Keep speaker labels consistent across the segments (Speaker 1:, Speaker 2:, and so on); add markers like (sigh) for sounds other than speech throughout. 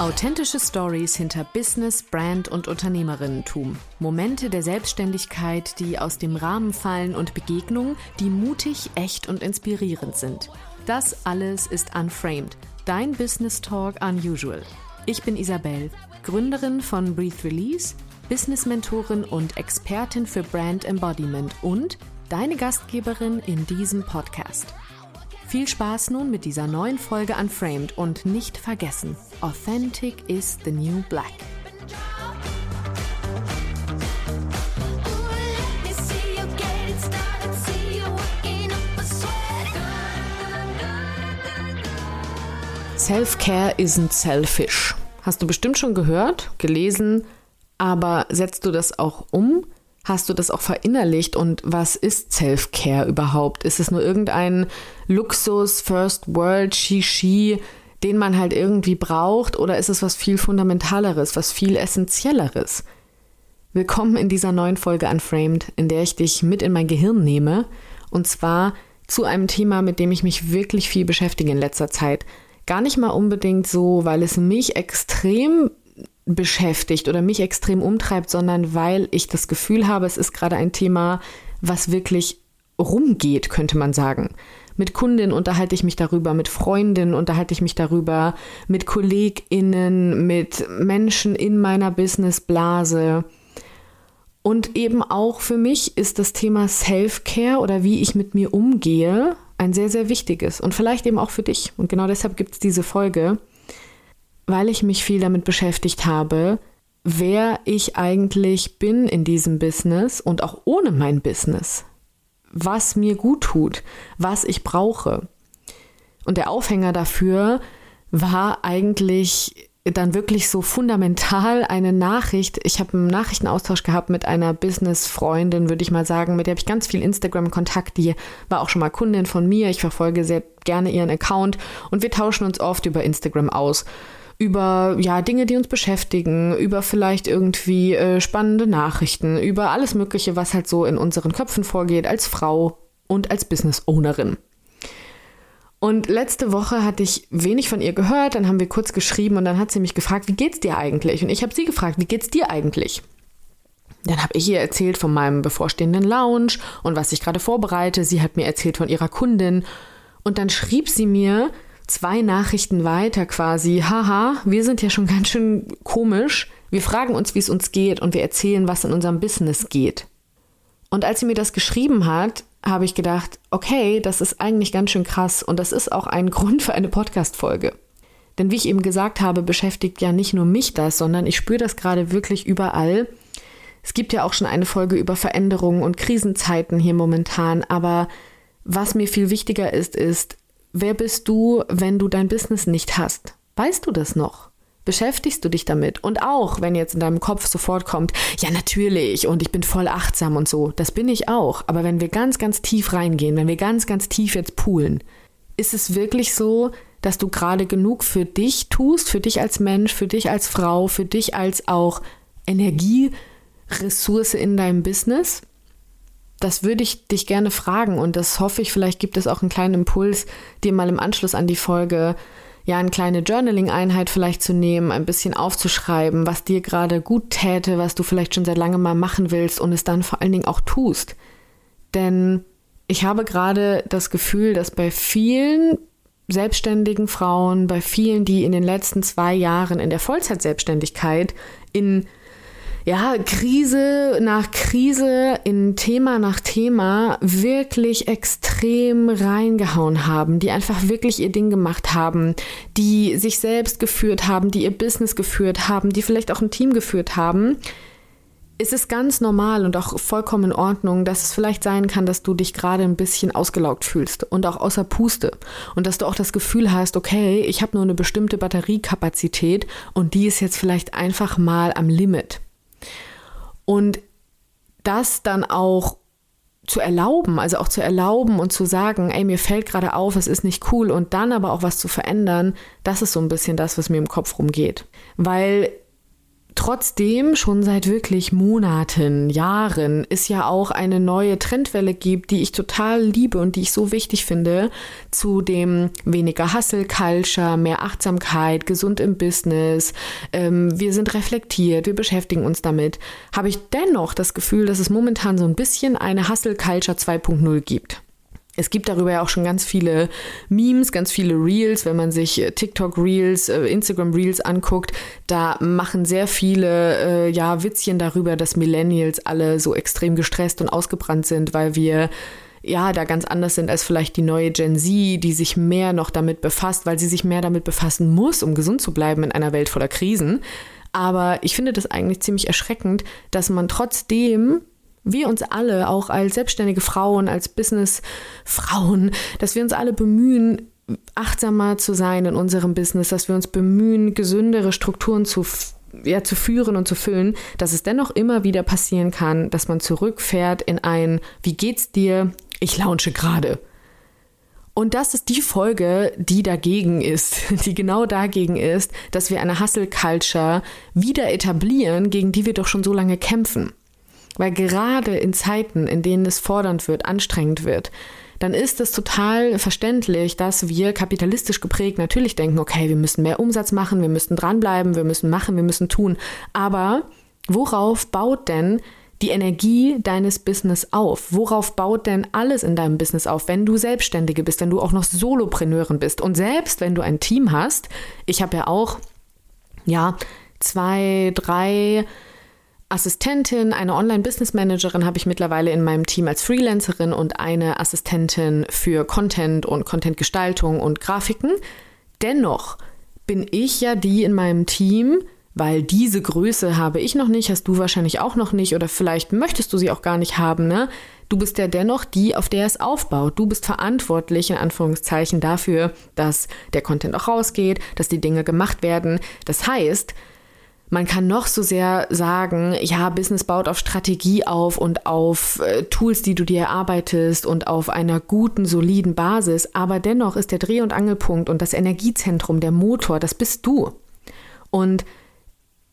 Speaker 1: Authentische Stories hinter Business, Brand und Unternehmerinnentum. Momente der Selbstständigkeit, die aus dem Rahmen fallen und Begegnungen, die mutig, echt und inspirierend sind. Das alles ist Unframed, dein Business Talk Unusual. Ich bin Isabel, Gründerin von Breathe Release, Business-Mentorin und Expertin für Brand Embodiment und deine Gastgeberin in diesem Podcast. Viel Spaß nun mit dieser neuen Folge Unframed und nicht vergessen, Authentic is the new black. Self-Care isn't selfish. Hast du bestimmt schon gehört, gelesen, aber setzt du das auch um? Hast du das auch verinnerlicht? Und was ist Self-Care überhaupt? Ist es nur irgendein Luxus, First World, Shishi, den man halt irgendwie braucht? Oder ist es was viel Fundamentaleres, was viel Essentielleres? Willkommen in dieser neuen Folge Unframed, in der ich dich mit in mein Gehirn nehme. Und zwar zu einem Thema, mit dem ich mich wirklich viel beschäftige in letzter Zeit. Gar nicht mal unbedingt so, weil es mich extrem beschäftigt oder mich extrem umtreibt, sondern weil ich das Gefühl habe, es ist gerade ein Thema, was wirklich rumgeht, könnte man sagen. Mit Kundinnen unterhalte ich mich darüber, mit Freundinnen unterhalte ich mich darüber, mit KollegInnen, mit Menschen in meiner Businessblase. Und eben auch für mich ist das Thema Self-Care oder wie ich mit mir umgehe ein sehr, sehr wichtiges. Und vielleicht eben auch für dich. Und genau deshalb gibt es diese Folge, weil ich mich viel damit beschäftigt habe, wer ich eigentlich bin in diesem Business und auch ohne mein Business. Was mir gut tut, was ich brauche. Und der Aufhänger dafür war eigentlich dann wirklich so fundamental eine Nachricht. Ich habe einen Nachrichtenaustausch gehabt mit einer Business-Freundin, würde ich mal sagen, mit der habe ich ganz viel Instagram-Kontakt. Die war auch schon mal Kundin von mir. Ich verfolge sehr gerne ihren Account und wir tauschen uns oft über Instagram aus. Über ja, Dinge, die uns beschäftigen, über vielleicht irgendwie äh, spannende Nachrichten, über alles Mögliche, was halt so in unseren Köpfen vorgeht, als Frau und als Business-Ownerin. Und letzte Woche hatte ich wenig von ihr gehört, dann haben wir kurz geschrieben und dann hat sie mich gefragt, wie geht's dir eigentlich? Und ich habe sie gefragt, wie geht's dir eigentlich? Dann habe ich ihr erzählt von meinem bevorstehenden Lounge und was ich gerade vorbereite. Sie hat mir erzählt von ihrer Kundin. Und dann schrieb sie mir zwei Nachrichten weiter quasi, haha, wir sind ja schon ganz schön komisch. Wir fragen uns, wie es uns geht und wir erzählen, was in unserem Business geht. Und als sie mir das geschrieben hat, habe ich gedacht, okay, das ist eigentlich ganz schön krass und das ist auch ein (laughs) Grund für eine Podcast-Folge. Denn wie ich eben gesagt habe, beschäftigt ja nicht nur mich das, sondern ich spüre das gerade wirklich überall. Es gibt ja auch schon eine Folge über Veränderungen und Krisenzeiten hier momentan, aber was mir viel wichtiger ist, ist, wer bist du, wenn du dein Business nicht hast? Weißt du das noch? Beschäftigst du dich damit? Und auch, wenn jetzt in deinem Kopf sofort kommt, ja natürlich und ich bin voll achtsam und so, das bin ich auch. Aber wenn wir ganz, ganz tief reingehen, wenn wir ganz, ganz tief jetzt poolen, ist es wirklich so, dass du gerade genug für dich tust, für dich als Mensch, für dich als Frau, für dich als auch Energieressource in deinem Business? Das würde ich dich gerne fragen und das hoffe ich, vielleicht gibt es auch einen kleinen Impuls, dir mal im Anschluss an die Folge ja eine kleine Journaling-Einheit vielleicht zu nehmen, ein bisschen aufzuschreiben, was dir gerade gut täte, was du vielleicht schon seit langem mal machen willst und es dann vor allen Dingen auch tust. Denn ich habe gerade das Gefühl, dass bei vielen selbstständigen Frauen, bei vielen, die in den letzten zwei Jahren in der Vollzeitselbstständigkeit in ja, Krise nach Krise, in Thema nach Thema wirklich extrem reingehauen haben, die einfach wirklich ihr Ding gemacht haben, die sich selbst geführt haben, die ihr Business geführt haben, die vielleicht auch ein Team geführt haben. Es ist ganz normal und auch vollkommen in Ordnung, dass es vielleicht sein kann, dass du dich gerade ein bisschen ausgelaugt fühlst und auch außer Puste und dass du auch das Gefühl hast, okay, ich habe nur eine bestimmte Batteriekapazität und die ist jetzt vielleicht einfach mal am Limit. Und das dann auch zu erlauben, also auch zu erlauben und zu sagen, ey, mir fällt gerade auf, es ist nicht cool und dann aber auch was zu verändern, das ist so ein bisschen das, was mir im Kopf rumgeht. Weil Trotzdem schon seit wirklich Monaten, Jahren es ja auch eine neue Trendwelle gibt, die ich total liebe und die ich so wichtig finde, zu dem weniger Hustle Culture, mehr Achtsamkeit, gesund im Business, ähm, wir sind reflektiert, wir beschäftigen uns damit, habe ich dennoch das Gefühl, dass es momentan so ein bisschen eine Hustle Culture 2.0 gibt. Es gibt darüber ja auch schon ganz viele Memes, ganz viele Reels, wenn man sich äh, TikTok Reels, äh, Instagram Reels anguckt, da machen sehr viele äh, ja Witzchen darüber, dass Millennials alle so extrem gestresst und ausgebrannt sind, weil wir ja, da ganz anders sind als vielleicht die neue Gen Z, die sich mehr noch damit befasst, weil sie sich mehr damit befassen muss, um gesund zu bleiben in einer Welt voller Krisen. Aber ich finde das eigentlich ziemlich erschreckend, dass man trotzdem wir uns alle, auch als selbstständige Frauen, als Businessfrauen, dass wir uns alle bemühen, achtsamer zu sein in unserem Business, dass wir uns bemühen, gesündere Strukturen zu, ja, zu führen und zu füllen, dass es dennoch immer wieder passieren kann, dass man zurückfährt in ein, wie geht's dir? Ich launche gerade. Und das ist die Folge, die dagegen ist, (laughs) die genau dagegen ist, dass wir eine Hustle Culture wieder etablieren, gegen die wir doch schon so lange kämpfen. Weil gerade in Zeiten, in denen es fordernd wird, anstrengend wird, dann ist es total verständlich, dass wir kapitalistisch geprägt natürlich denken, okay, wir müssen mehr Umsatz machen, wir müssen dranbleiben, wir müssen machen, wir müssen tun. Aber worauf baut denn die Energie deines Business auf? Worauf baut denn alles in deinem Business auf, wenn du Selbstständige bist, wenn du auch noch Solopreneurin bist? Und selbst wenn du ein Team hast, ich habe ja auch, ja, zwei, drei Assistentin, eine Online-Business-Managerin habe ich mittlerweile in meinem Team als Freelancerin und eine Assistentin für Content und Contentgestaltung und Grafiken. Dennoch bin ich ja die in meinem Team, weil diese Größe habe ich noch nicht, hast du wahrscheinlich auch noch nicht oder vielleicht möchtest du sie auch gar nicht haben, ne? Du bist ja dennoch die, auf der es aufbaut. Du bist verantwortlich in Anführungszeichen dafür, dass der Content auch rausgeht, dass die Dinge gemacht werden. Das heißt, man kann noch so sehr sagen, ja, Business baut auf Strategie auf und auf äh, Tools, die du dir erarbeitest und auf einer guten, soliden Basis. Aber dennoch ist der Dreh- und Angelpunkt und das Energiezentrum, der Motor, das bist du. Und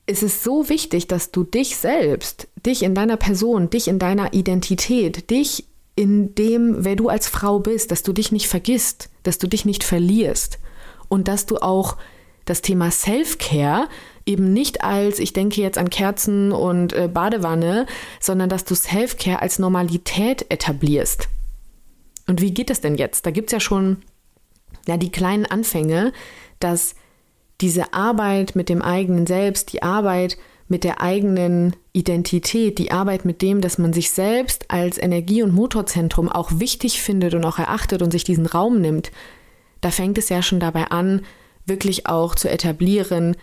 Speaker 1: es ist so wichtig, dass du dich selbst, dich in deiner Person, dich in deiner Identität, dich in dem, wer du als Frau bist, dass du dich nicht vergisst, dass du dich nicht verlierst und dass du auch das Thema Self-Care eben nicht als, ich denke jetzt an Kerzen und äh, Badewanne, sondern dass du Self-Care als Normalität etablierst. Und wie geht das denn jetzt? Da gibt es ja schon ja, die kleinen Anfänge, dass diese Arbeit mit dem eigenen Selbst, die Arbeit mit der eigenen Identität, die Arbeit mit dem, dass man sich selbst als Energie- und Motorzentrum auch wichtig findet und auch erachtet und sich diesen Raum nimmt, da fängt es ja schon dabei an, wirklich auch zu etablieren,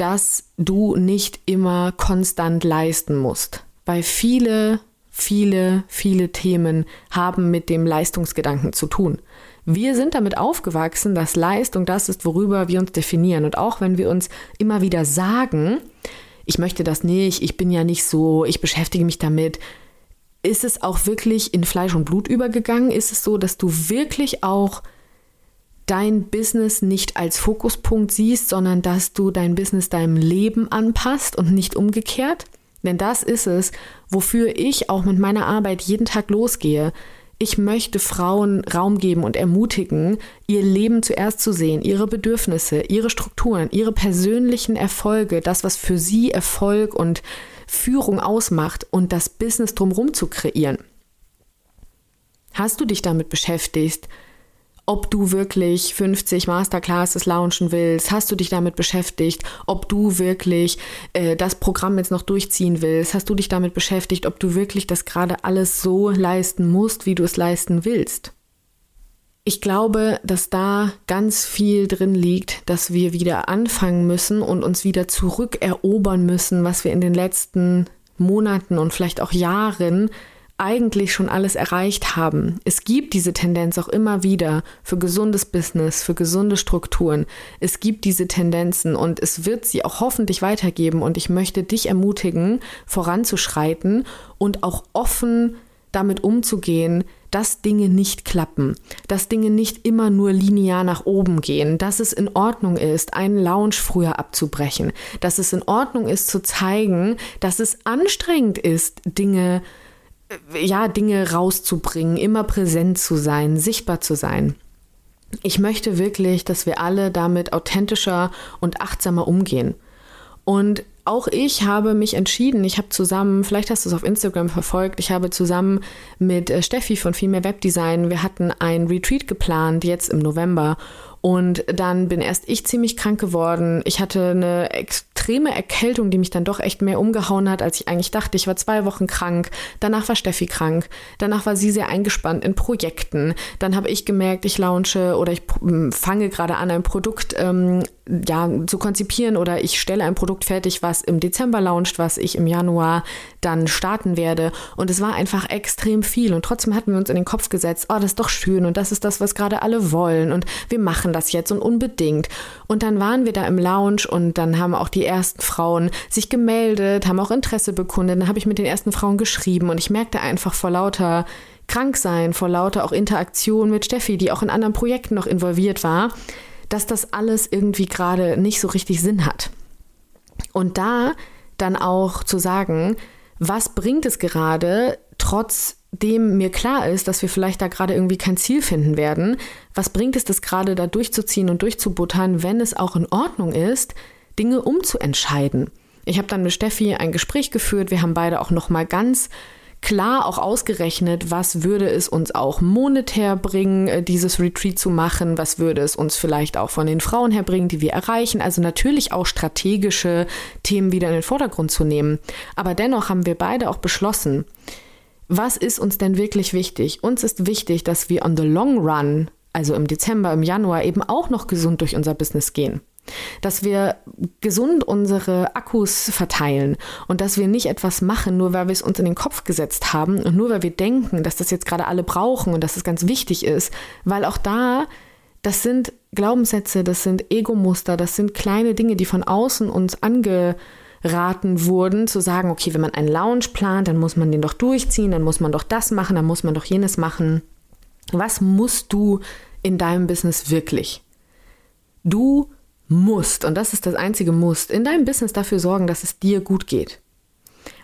Speaker 1: dass du nicht immer konstant leisten musst. Weil viele, viele, viele Themen haben mit dem Leistungsgedanken zu tun. Wir sind damit aufgewachsen, dass Leistung das ist, worüber wir uns definieren. Und auch wenn wir uns immer wieder sagen, ich möchte das nicht, ich bin ja nicht so, ich beschäftige mich damit, ist es auch wirklich in Fleisch und Blut übergegangen? Ist es so, dass du wirklich auch dein Business nicht als Fokuspunkt siehst, sondern dass du dein Business deinem Leben anpasst und nicht umgekehrt? Denn das ist es, wofür ich auch mit meiner Arbeit jeden Tag losgehe. Ich möchte Frauen Raum geben und ermutigen, ihr Leben zuerst zu sehen, ihre Bedürfnisse, ihre Strukturen, ihre persönlichen Erfolge, das, was für sie Erfolg und Führung ausmacht und das Business drumherum zu kreieren. Hast du dich damit beschäftigt, ob du wirklich 50 Masterclasses launchen willst, hast du dich damit beschäftigt, ob du wirklich äh, das Programm jetzt noch durchziehen willst, hast du dich damit beschäftigt, ob du wirklich das gerade alles so leisten musst, wie du es leisten willst. Ich glaube, dass da ganz viel drin liegt, dass wir wieder anfangen müssen und uns wieder zurückerobern müssen, was wir in den letzten Monaten und vielleicht auch Jahren eigentlich schon alles erreicht haben. Es gibt diese Tendenz auch immer wieder für gesundes Business, für gesunde Strukturen. Es gibt diese Tendenzen und es wird sie auch hoffentlich weitergeben und ich möchte dich ermutigen, voranzuschreiten und auch offen damit umzugehen, dass Dinge nicht klappen, dass Dinge nicht immer nur linear nach oben gehen, dass es in Ordnung ist, einen Lounge früher abzubrechen, dass es in Ordnung ist zu zeigen, dass es anstrengend ist, Dinge äh, ja, Dinge rauszubringen, immer präsent zu sein, sichtbar zu sein. Ich möchte wirklich, dass wir alle damit authentischer und achtsamer umgehen. Und auch ich habe mich entschieden, ich habe zusammen, vielleicht hast du es auf Instagram verfolgt, ich habe zusammen mit äh, Steffi von Female Webdesign, wir hatten ein Retreat geplant jetzt im November und dann bin erst ich ziemlich krank geworden. Ich hatte eine extreme Erkältung, die mich dann doch echt mehr umgehauen hat, als ich eigentlich dachte. Ich war zwei Wochen krank. Danach war Steffi krank. Danach war sie sehr eingespannt in Projekten. Dann habe ich gemerkt, ich launche oder ich fange gerade an, ein Produkt ähm, ja, zu konzipieren oder ich stelle ein Produkt fertig, was im Dezember launcht, was ich im Januar dann starten werde. Und es war einfach extrem viel. Und trotzdem hatten wir uns in den Kopf gesetzt, oh, das ist doch schön und das ist das, was gerade alle wollen. Und wir machen das jetzt und unbedingt. Und dann waren wir da im Lounge und dann haben auch die ersten Frauen sich gemeldet, haben auch Interesse bekundet. Dann habe ich mit den ersten Frauen geschrieben und ich merkte einfach vor lauter Kranksein, vor lauter auch Interaktion mit Steffi, die auch in anderen Projekten noch involviert war, dass das alles irgendwie gerade nicht so richtig Sinn hat. Und da dann auch zu sagen, was bringt es gerade, trotz dem mir klar ist, dass wir vielleicht da gerade irgendwie kein Ziel finden werden, was bringt es das gerade da durchzuziehen und durchzubuttern, wenn es auch in Ordnung ist, Dinge umzuentscheiden? Ich habe dann mit Steffi ein Gespräch geführt, wir haben beide auch noch mal ganz klar auch ausgerechnet, was würde es uns auch monetär bringen, äh, dieses Retreat zu machen, was würde es uns vielleicht auch von den Frauen her bringen, die wir erreichen, also natürlich auch strategische Themen wieder in den Vordergrund zu nehmen. Aber dennoch haben wir beide auch beschlossen, was ist uns denn wirklich wichtig? Uns ist wichtig, dass wir on the long run, also im Dezember, im Januar, eben auch noch gesund durch unser Business gehen. Dass wir gesund unsere Akkus verteilen und dass wir nicht etwas machen, nur weil wir es uns in den Kopf gesetzt haben und nur weil wir denken, dass das jetzt gerade alle brauchen und dass es ganz wichtig ist, weil auch da, das sind Glaubenssätze, das sind Ego-Muster, das sind kleine Dinge, die von außen uns ange raten wurden, zu sagen, okay, wenn man einen Lounge plant, dann muss man den doch durchziehen, dann muss man doch das machen, dann muss man doch jenes machen. Was musst du in deinem Business wirklich? Du musst, und das ist das einzige Musst, in deinem Business dafür sorgen, dass es dir gut geht.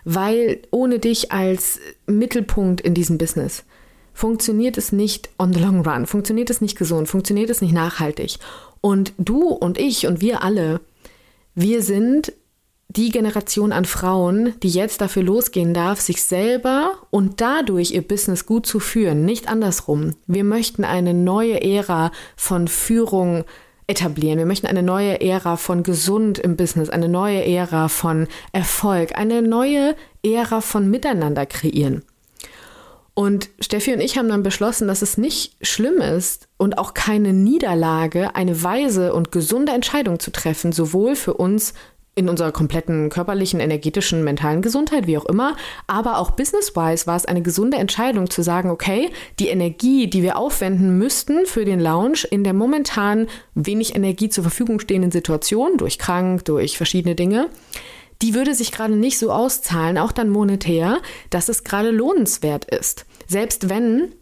Speaker 1: Weil ohne dich als Mittelpunkt in diesem Business funktioniert es nicht on the long run, funktioniert es nicht gesund, funktioniert es nicht nachhaltig. Und du und ich und wir alle, wir sind die Generation an Frauen, die jetzt dafür losgehen darf, sich selber und dadurch ihr Business gut zu führen, nicht andersrum. Wir möchten eine neue Ära von Führung etablieren. Wir möchten eine neue Ära von gesund im Business, eine neue Ära von Erfolg, eine neue Ära von Miteinander kreieren. Und Steffi und ich haben dann beschlossen, dass es nicht schlimm ist und auch keine Niederlage, eine weise und gesunde Entscheidung zu treffen, sowohl für uns in unserer kompletten körperlichen, energetischen, mentalen Gesundheit, wie auch immer. Aber auch business-wise war es eine gesunde Entscheidung zu sagen, okay, die Energie, die wir aufwenden müssten für den Lounge in der momentan wenig Energie zur Verfügung stehenden Situation, durch krank, durch verschiedene Dinge, die würde sich gerade nicht so auszahlen, auch dann monetär, dass es gerade lohnenswert ist. Selbst wenn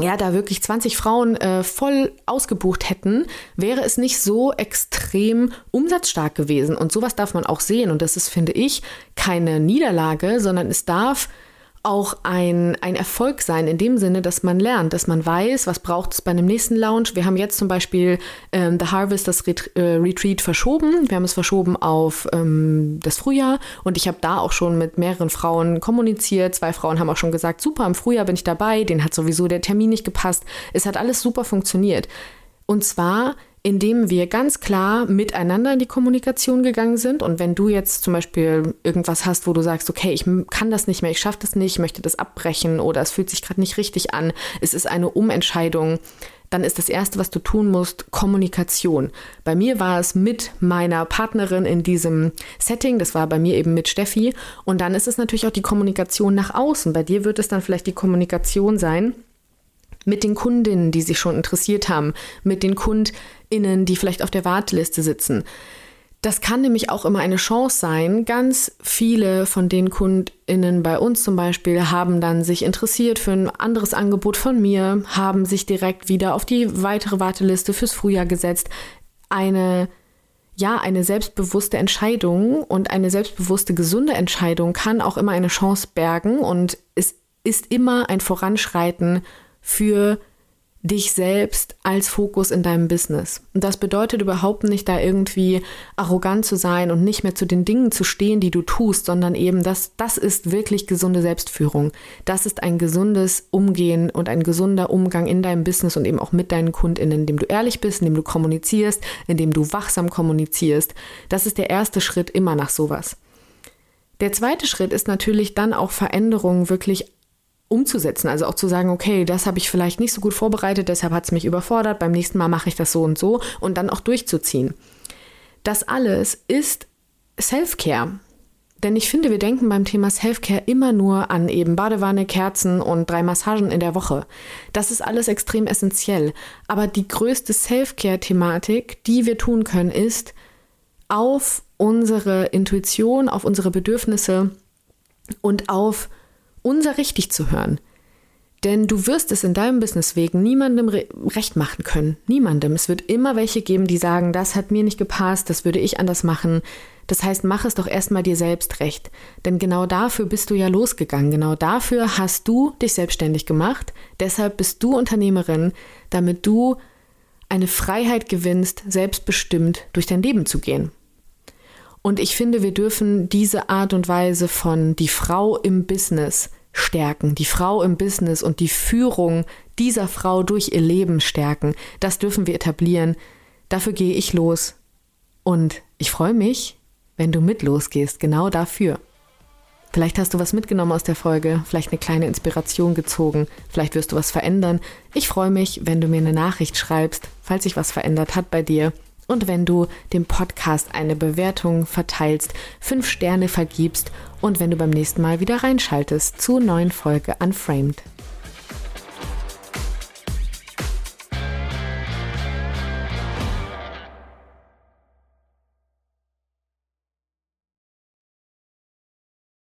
Speaker 1: ja, da wirklich 20 Frauen äh, voll ausgebucht hätten, wäre es nicht so extrem umsatzstark gewesen. Und sowas darf man auch sehen. Und das ist, finde ich, keine Niederlage, sondern es darf auch ein, ein Erfolg sein, in dem Sinne, dass man lernt, dass man weiß, was braucht es bei einem nächsten Lounge. Wir haben jetzt zum Beispiel ähm, The Harvest, das Ret äh, Retreat verschoben. Wir haben es verschoben auf ähm, das Frühjahr und ich habe da auch schon mit mehreren Frauen kommuniziert. Zwei Frauen haben auch schon gesagt, super, im Frühjahr bin ich dabei, denen hat sowieso der Termin nicht gepasst. Es hat alles super funktioniert. Und zwar indem wir ganz klar miteinander in die Kommunikation gegangen sind. Und wenn du jetzt zum Beispiel irgendwas hast, wo du sagst, okay, ich kann das nicht mehr, ich schaffe das nicht, ich möchte das abbrechen oder es fühlt sich gerade nicht richtig an, es ist eine Umentscheidung, dann ist das Erste, was du tun musst, Kommunikation. Bei mir war es mit meiner Partnerin in diesem Setting, das war bei mir eben mit Steffi. Und dann ist es natürlich auch die Kommunikation nach außen. Bei dir wird es dann vielleicht die Kommunikation sein, mit den Kundinnen, die sich schon interessiert haben, mit den KundInnen, die vielleicht auf der Warteliste sitzen. Das kann nämlich auch immer eine Chance sein. Ganz viele von den KundInnen bei uns zum Beispiel haben dann sich interessiert für ein anderes Angebot von mir, haben sich direkt wieder auf die weitere Warteliste fürs Frühjahr gesetzt. Eine, ja, eine selbstbewusste Entscheidung und eine selbstbewusste, gesunde Entscheidung kann auch immer eine Chance bergen und es ist immer ein Voranschreiten für dich selbst als Fokus in deinem Business. Und das bedeutet überhaupt nicht, da irgendwie arrogant zu sein und nicht mehr zu den Dingen zu stehen, die du tust, sondern eben, das, das ist wirklich gesunde Selbstführung. Das ist ein gesundes Umgehen und ein gesunder Umgang in deinem Business und eben auch mit deinen KundInnen, indem du ehrlich bist, indem du kommunizierst, indem du wachsam kommunizierst. Das ist der erste Schritt immer nach sowas. Der zweite Schritt ist natürlich dann auch Veränderungen wirklich umzusetzen. Also auch zu sagen, okay, das habe ich vielleicht nicht so gut vorbereitet, deshalb hat es mich überfordert, beim nächsten Mal mache ich das so und so und dann auch durchzuziehen. Das alles ist Self-Care. Denn ich finde, wir denken beim Thema Self-Care immer nur an eben Badewanne, Kerzen und drei Massagen in der Woche. Das ist alles extrem essentiell. Aber die größte Self-Care-Thematik, die wir tun können, ist auf unsere Intuition, auf unsere Bedürfnisse und auf unser richtig zu hören. Denn du wirst es in deinem Businessweg niemandem re recht machen können. Niemandem. Es wird immer welche geben, die sagen, das hat mir nicht gepasst, das würde ich anders machen. Das heißt, mach es doch erstmal dir selbst recht. Denn genau dafür bist du ja losgegangen. Genau dafür hast du dich selbstständig gemacht. Deshalb bist du Unternehmerin, damit du eine Freiheit gewinnst, selbstbestimmt durch dein Leben zu gehen. Und ich finde, wir dürfen diese Art und Weise von die Frau im Business stärken, die Frau im Business und die Führung dieser Frau durch ihr Leben stärken. Das dürfen wir etablieren. Dafür gehe ich los. Und ich freue mich, wenn du mit losgehst, genau dafür. Vielleicht hast du was mitgenommen aus der Folge, vielleicht eine kleine Inspiration gezogen, vielleicht wirst du was verändern. Ich freue mich, wenn du mir eine Nachricht schreibst, falls sich was verändert hat bei dir und wenn du dem Podcast eine Bewertung verteilst, fünf Sterne vergibst und wenn du beim nächsten Mal wieder reinschaltest zur neuen Folge Unframed.